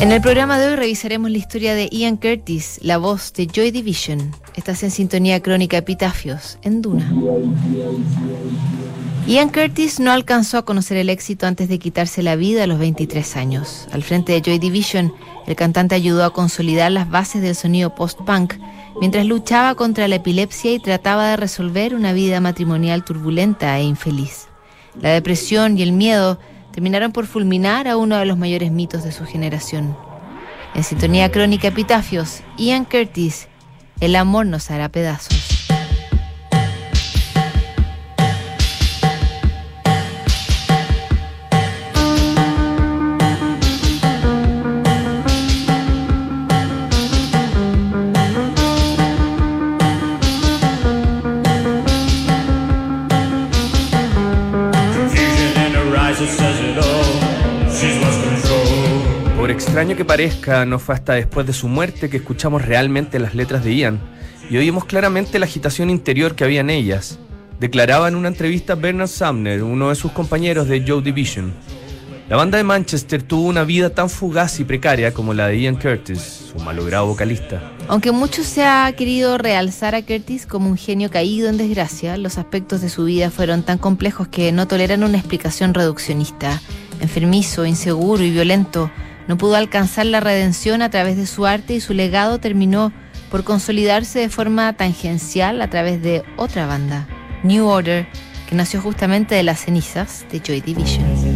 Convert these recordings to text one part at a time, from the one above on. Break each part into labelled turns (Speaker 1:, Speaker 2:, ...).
Speaker 1: En el programa de hoy revisaremos la historia de Ian Curtis, la voz de Joy Division. Estás en sintonía crónica Epitafios, en Duna. Ian Curtis no alcanzó a conocer el éxito antes de quitarse la vida a los 23 años. Al frente de Joy Division, el cantante ayudó a consolidar las bases del sonido post-punk mientras luchaba contra la epilepsia y trataba de resolver una vida matrimonial turbulenta e infeliz. La depresión y el miedo terminaron por fulminar a uno de los mayores mitos de su generación. En sintonía crónica Epitafios, Ian Curtis, El amor nos hará pedazos.
Speaker 2: Que parezca, no fue hasta después de su muerte que escuchamos realmente las letras de Ian y oímos claramente la agitación interior que había en ellas. Declaraba en una entrevista Bernard Sumner, uno de sus compañeros de Joe Division. La banda de Manchester tuvo una vida tan fugaz y precaria como la de Ian Curtis, su malogrado vocalista.
Speaker 1: Aunque mucho se ha querido realzar a Curtis como un genio caído en desgracia, los aspectos de su vida fueron tan complejos que no toleran una explicación reduccionista. Enfermizo, inseguro y violento, no pudo alcanzar la redención a través de su arte y su legado terminó por consolidarse de forma tangencial a través de otra banda, New Order, que nació justamente de las cenizas de Joy Division.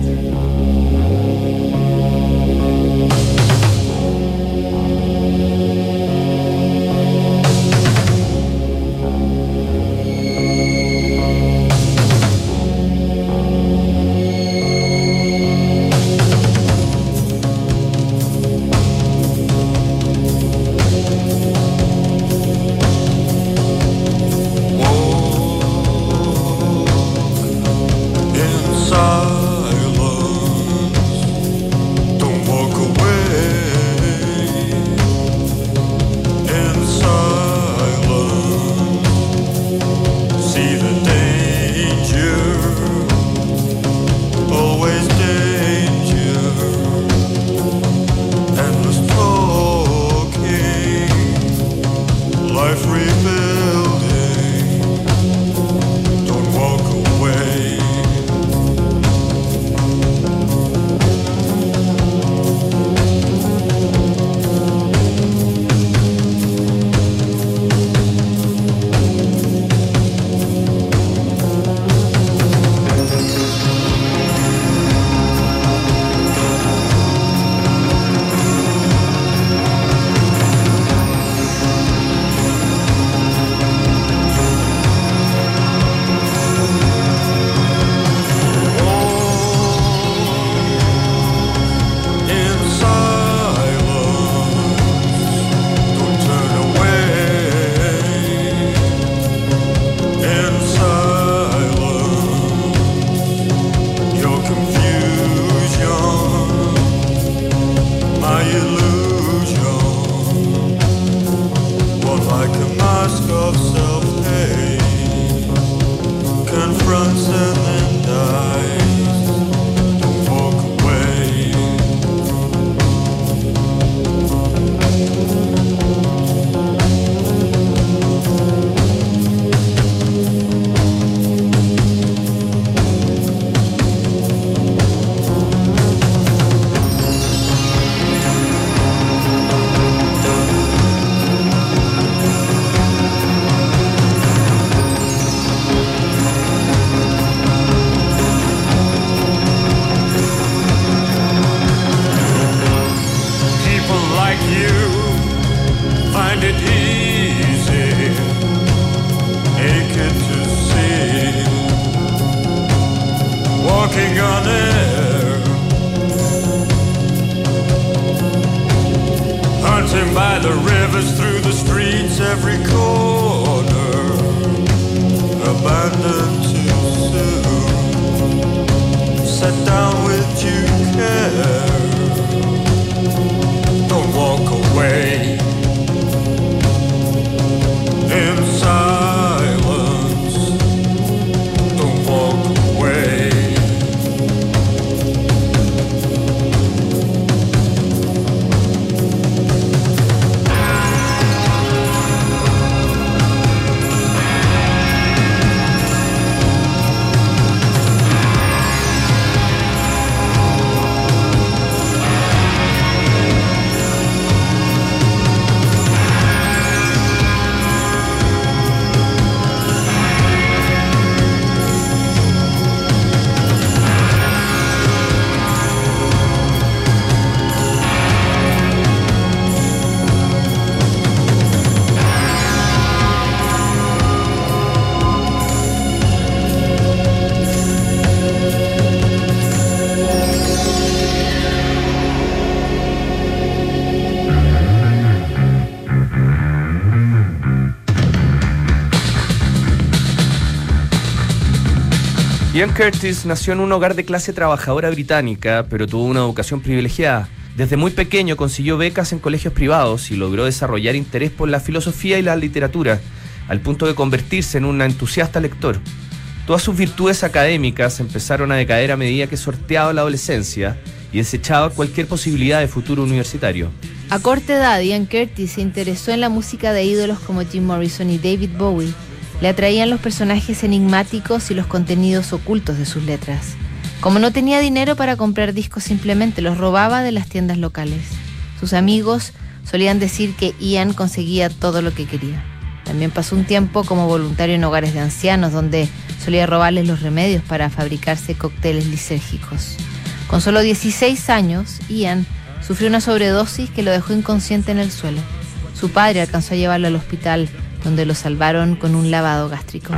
Speaker 3: like you find it easy, aching to see, walking on air, hunting by the rivers, through the streets, every corner, abandoned too soon. Set down with you care.
Speaker 2: Ian Curtis nació en un hogar de clase trabajadora británica, pero tuvo una educación privilegiada. Desde muy pequeño consiguió becas en colegios privados y logró desarrollar interés por la filosofía y la literatura, al punto de convertirse en un entusiasta lector. Todas sus virtudes académicas empezaron a decaer a medida que sorteaba la adolescencia y desechaba cualquier posibilidad de futuro universitario.
Speaker 1: A corta edad, Ian Curtis se interesó en la música de ídolos como Jim Morrison y David Bowie. Le atraían los personajes enigmáticos y los contenidos ocultos de sus letras. Como no tenía dinero para comprar discos, simplemente los robaba de las tiendas locales. Sus amigos solían decir que Ian conseguía todo lo que quería. También pasó un tiempo como voluntario en hogares de ancianos, donde solía robarles los remedios para fabricarse cócteles lisérgicos. Con solo 16 años, Ian sufrió una sobredosis que lo dejó inconsciente en el suelo. Su padre alcanzó a llevarlo al hospital, donde lo salvaron con un lavado gástrico.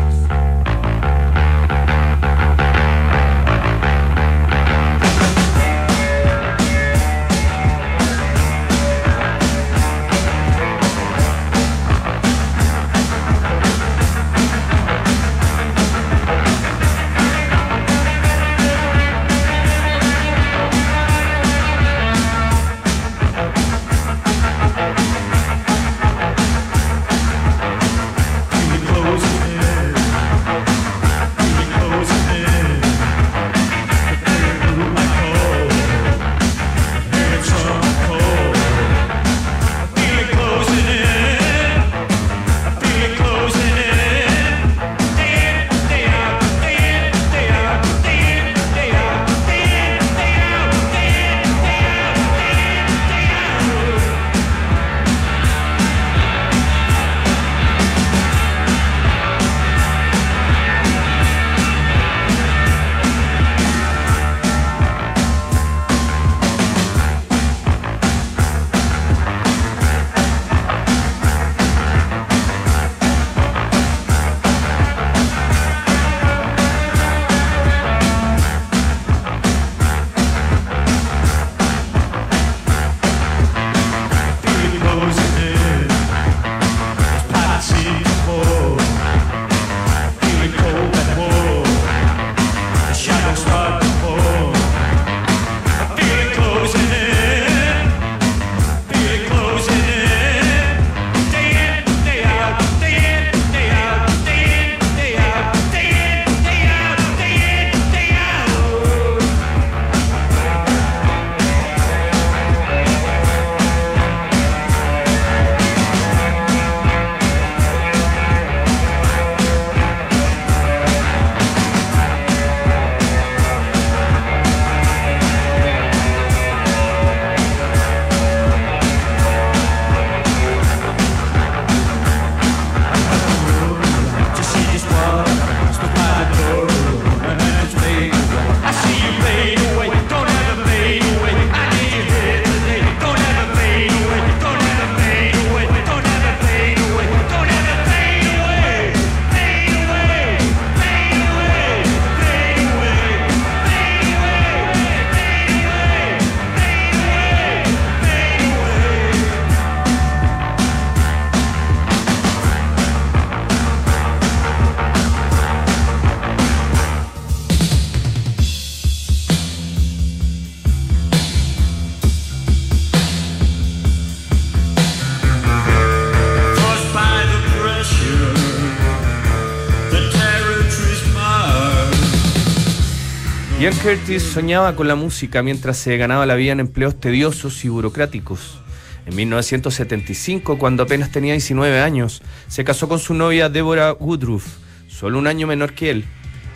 Speaker 2: Ian Curtis soñaba con la música mientras se ganaba la vida en empleos tediosos y burocráticos. En 1975, cuando apenas tenía 19 años, se casó con su novia Deborah Woodruff, solo un año menor que él.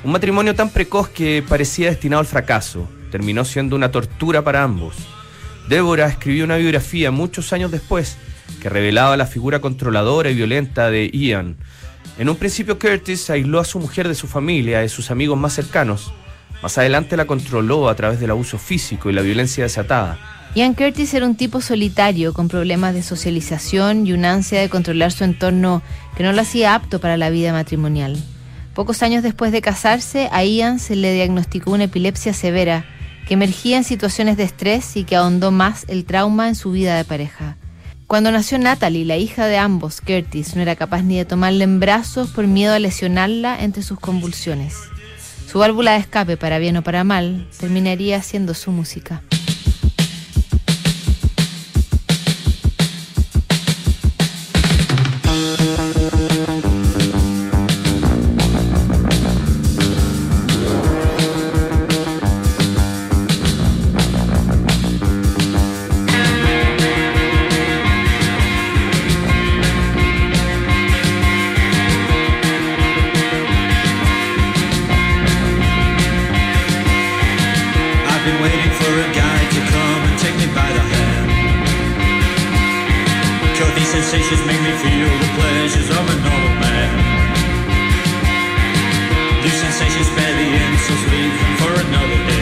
Speaker 2: Un matrimonio tan precoz que parecía destinado al fracaso. Terminó siendo una tortura para ambos. Deborah escribió una biografía muchos años después que revelaba la figura controladora y violenta de Ian. En un principio Curtis aisló a su mujer de su familia, de sus amigos más cercanos. Más adelante la controló a través del abuso físico y la violencia desatada.
Speaker 1: Ian Curtis era un tipo solitario, con problemas de socialización y una ansia de controlar su entorno que no lo hacía apto para la vida matrimonial. Pocos años después de casarse, a Ian se le diagnosticó una epilepsia severa que emergía en situaciones de estrés y que ahondó más el trauma en su vida de pareja. Cuando nació Natalie, la hija de ambos, Curtis, no era capaz ni de tomarla en brazos por miedo a lesionarla entre sus convulsiones. Su válvula de escape, para bien o para mal, terminaría siendo su música.
Speaker 4: Waiting for a to come and take me by the these sensations make me feel the pleasures of a normal man. These sensations the insults, leave them for another day.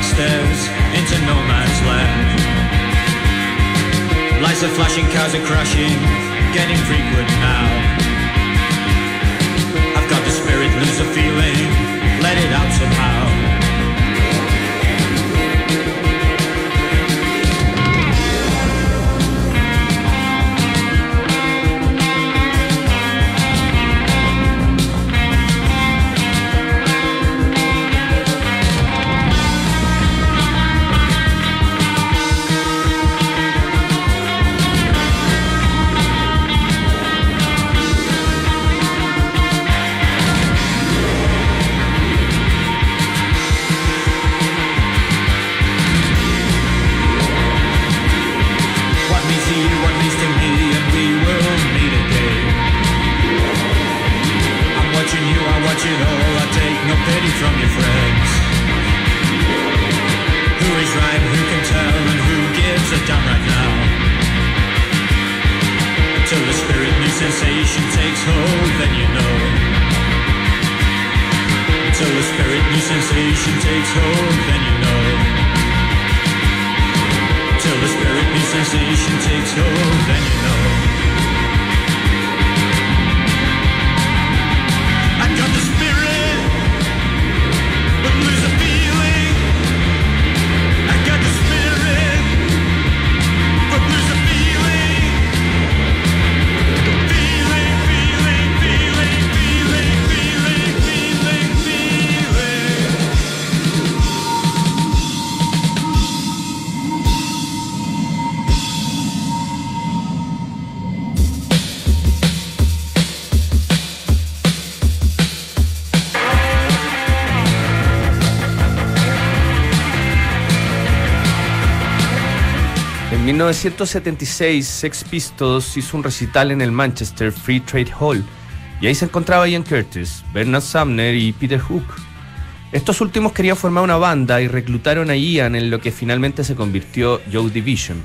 Speaker 4: Back stairs, into no man's land. Lights are flashing, cars are crashing, getting frequent now. I've got the spirit, lose the feeling, let it out somehow. Sensation takes hold, then you know.
Speaker 2: 1976, Sex Pistols hizo un recital en el Manchester Free Trade Hall y ahí se encontraba Ian Curtis, Bernard Sumner y Peter Hook. Estos últimos querían formar una banda y reclutaron a Ian en lo que finalmente se convirtió Joe Division.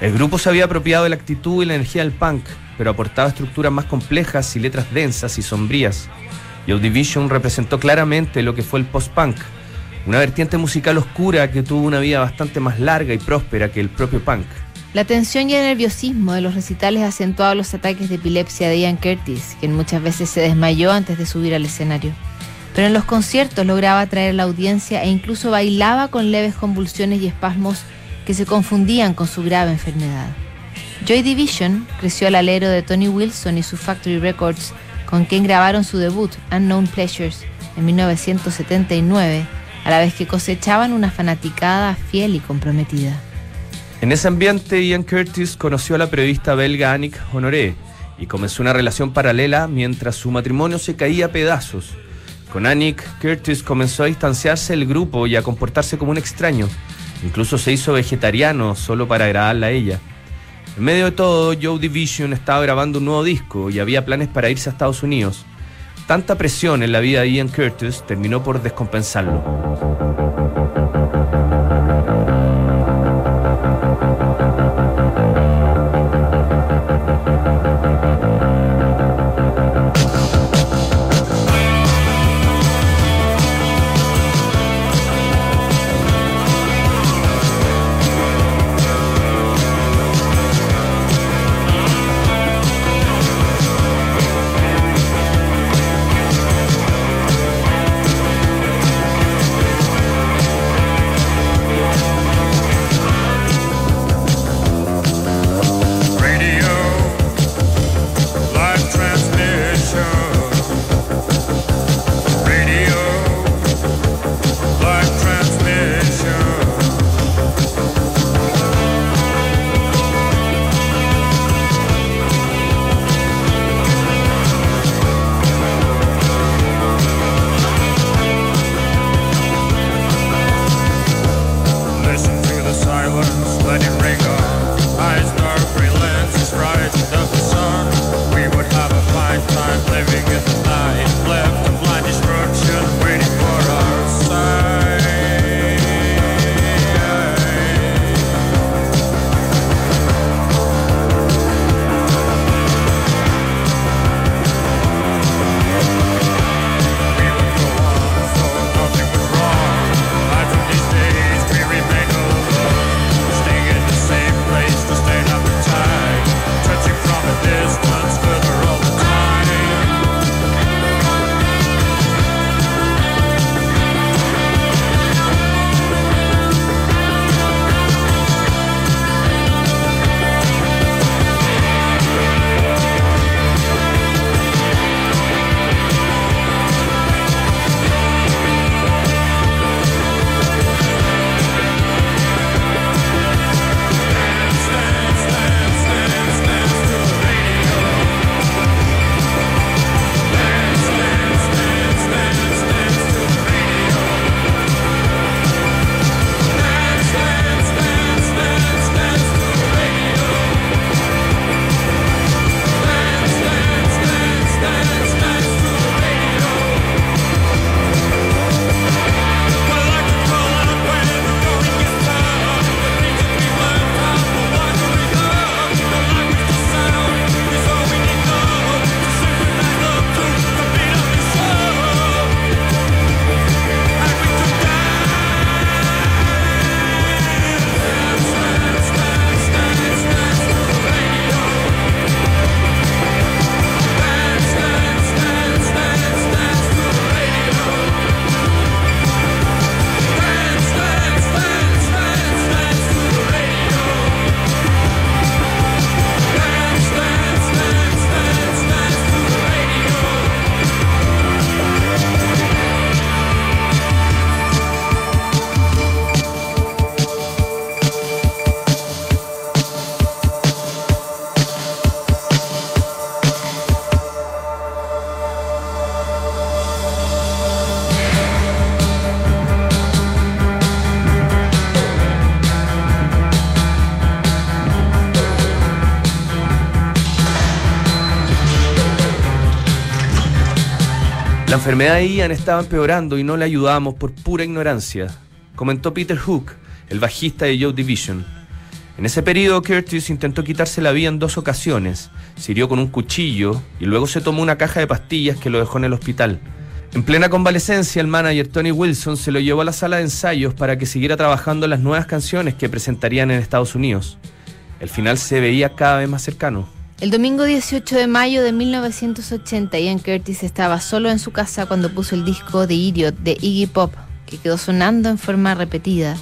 Speaker 2: El grupo se había apropiado de la actitud y la energía del punk, pero aportaba estructuras más complejas y letras densas y sombrías.
Speaker 3: Joe Division representó claramente lo que fue el post-punk, una vertiente musical oscura que tuvo una vida bastante más larga y próspera que el propio punk.
Speaker 1: La tensión y el nerviosismo de los recitales acentuaban los ataques de epilepsia de Ian Curtis, quien muchas veces se desmayó antes de subir al escenario. Pero en los conciertos lograba atraer la audiencia e incluso bailaba con leves convulsiones y espasmos que se confundían con su grave enfermedad. Joy Division creció al alero de Tony Wilson y su Factory Records, con quien grabaron su debut, Unknown Pleasures, en 1979, a la vez que cosechaban una fanaticada fiel y comprometida.
Speaker 3: En ese ambiente, Ian Curtis conoció a la periodista belga Annick Honoré y comenzó una relación paralela mientras su matrimonio se caía a pedazos. Con Annick, Curtis comenzó a distanciarse del grupo y a comportarse como un extraño. Incluso se hizo vegetariano solo para agradarla a ella. En medio de todo, Joe Division estaba grabando un nuevo disco y había planes para irse a Estados Unidos. Tanta presión en la vida de Ian Curtis terminó por descompensarlo. La enfermedad de Ian estaba empeorando y no le ayudábamos por pura ignorancia, comentó Peter Hook, el bajista de Joe Division.
Speaker 2: En ese periodo, Curtis intentó quitarse la vida en dos ocasiones. Se hirió con un cuchillo y luego se tomó una caja de pastillas que lo dejó en el hospital. En plena convalecencia, el manager Tony Wilson se lo llevó a la sala de ensayos para que siguiera trabajando las nuevas canciones que presentarían en Estados Unidos. El final se veía cada vez más cercano.
Speaker 1: El domingo 18 de mayo de 1980, Ian Curtis estaba solo en su casa cuando puso el disco de Idiot de Iggy Pop, que quedó sonando en forma repetida.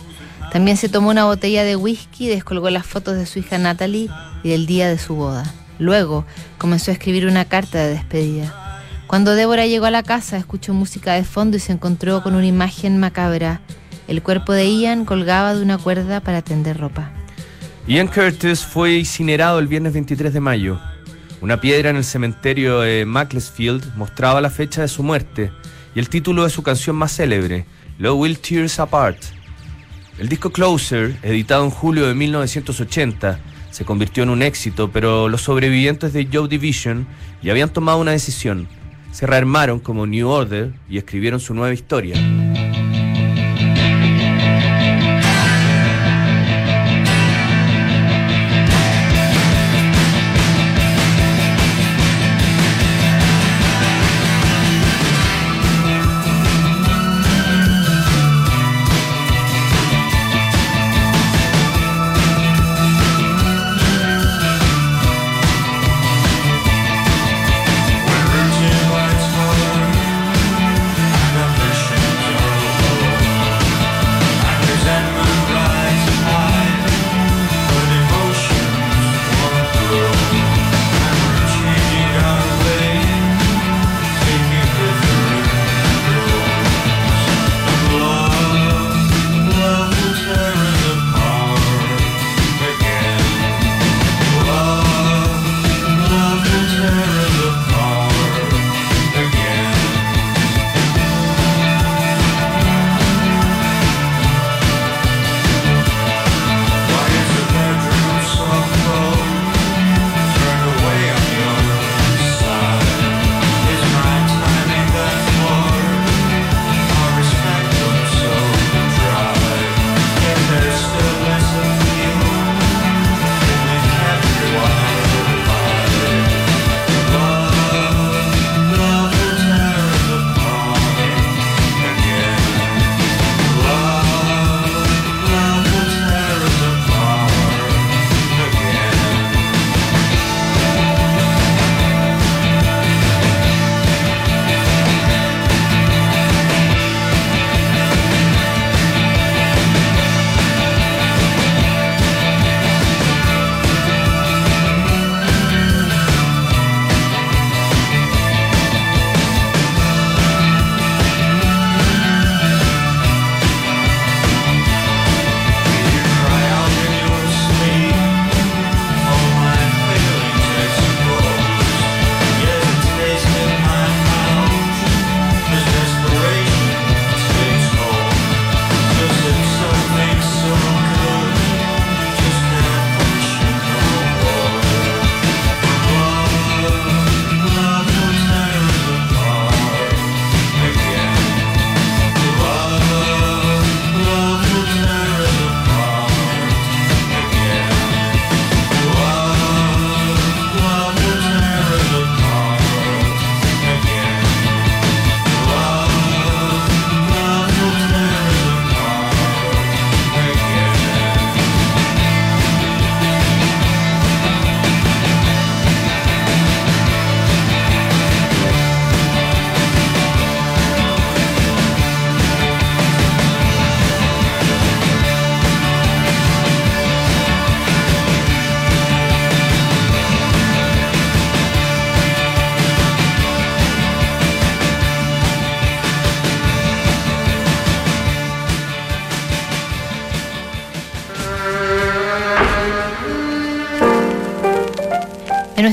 Speaker 1: También se tomó una botella de whisky y descolgó las fotos de su hija Natalie y del día de su boda. Luego comenzó a escribir una carta de despedida. Cuando Débora llegó a la casa, escuchó música de fondo y se encontró con una imagen macabra. El cuerpo de Ian colgaba de una cuerda para tender ropa.
Speaker 2: Ian Curtis fue incinerado el viernes 23 de mayo. Una piedra en el cementerio de Macclesfield mostraba la fecha de su muerte y el título de su canción más célebre, Love Will Tears Apart. El disco Closer, editado en julio de 1980, se convirtió en un éxito, pero los sobrevivientes de Joe Division ya habían tomado una decisión. Se rearmaron como New Order y escribieron su nueva historia.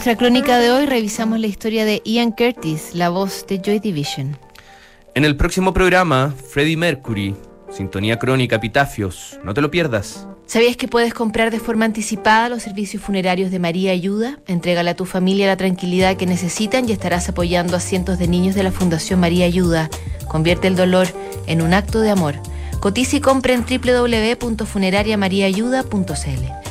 Speaker 1: Nuestra crónica de hoy revisamos la historia de Ian Curtis, la voz de Joy Division.
Speaker 2: En el próximo programa, Freddie Mercury, Sintonía Crónica, Epitafios. No te lo pierdas.
Speaker 1: ¿Sabías que puedes comprar de forma anticipada los servicios funerarios de María Ayuda? Entrégale a tu familia la tranquilidad que necesitan y estarás apoyando a cientos de niños de la Fundación María Ayuda. Convierte el dolor en un acto de amor. Cotiza y compra en www.funerariamariaayuda.cl.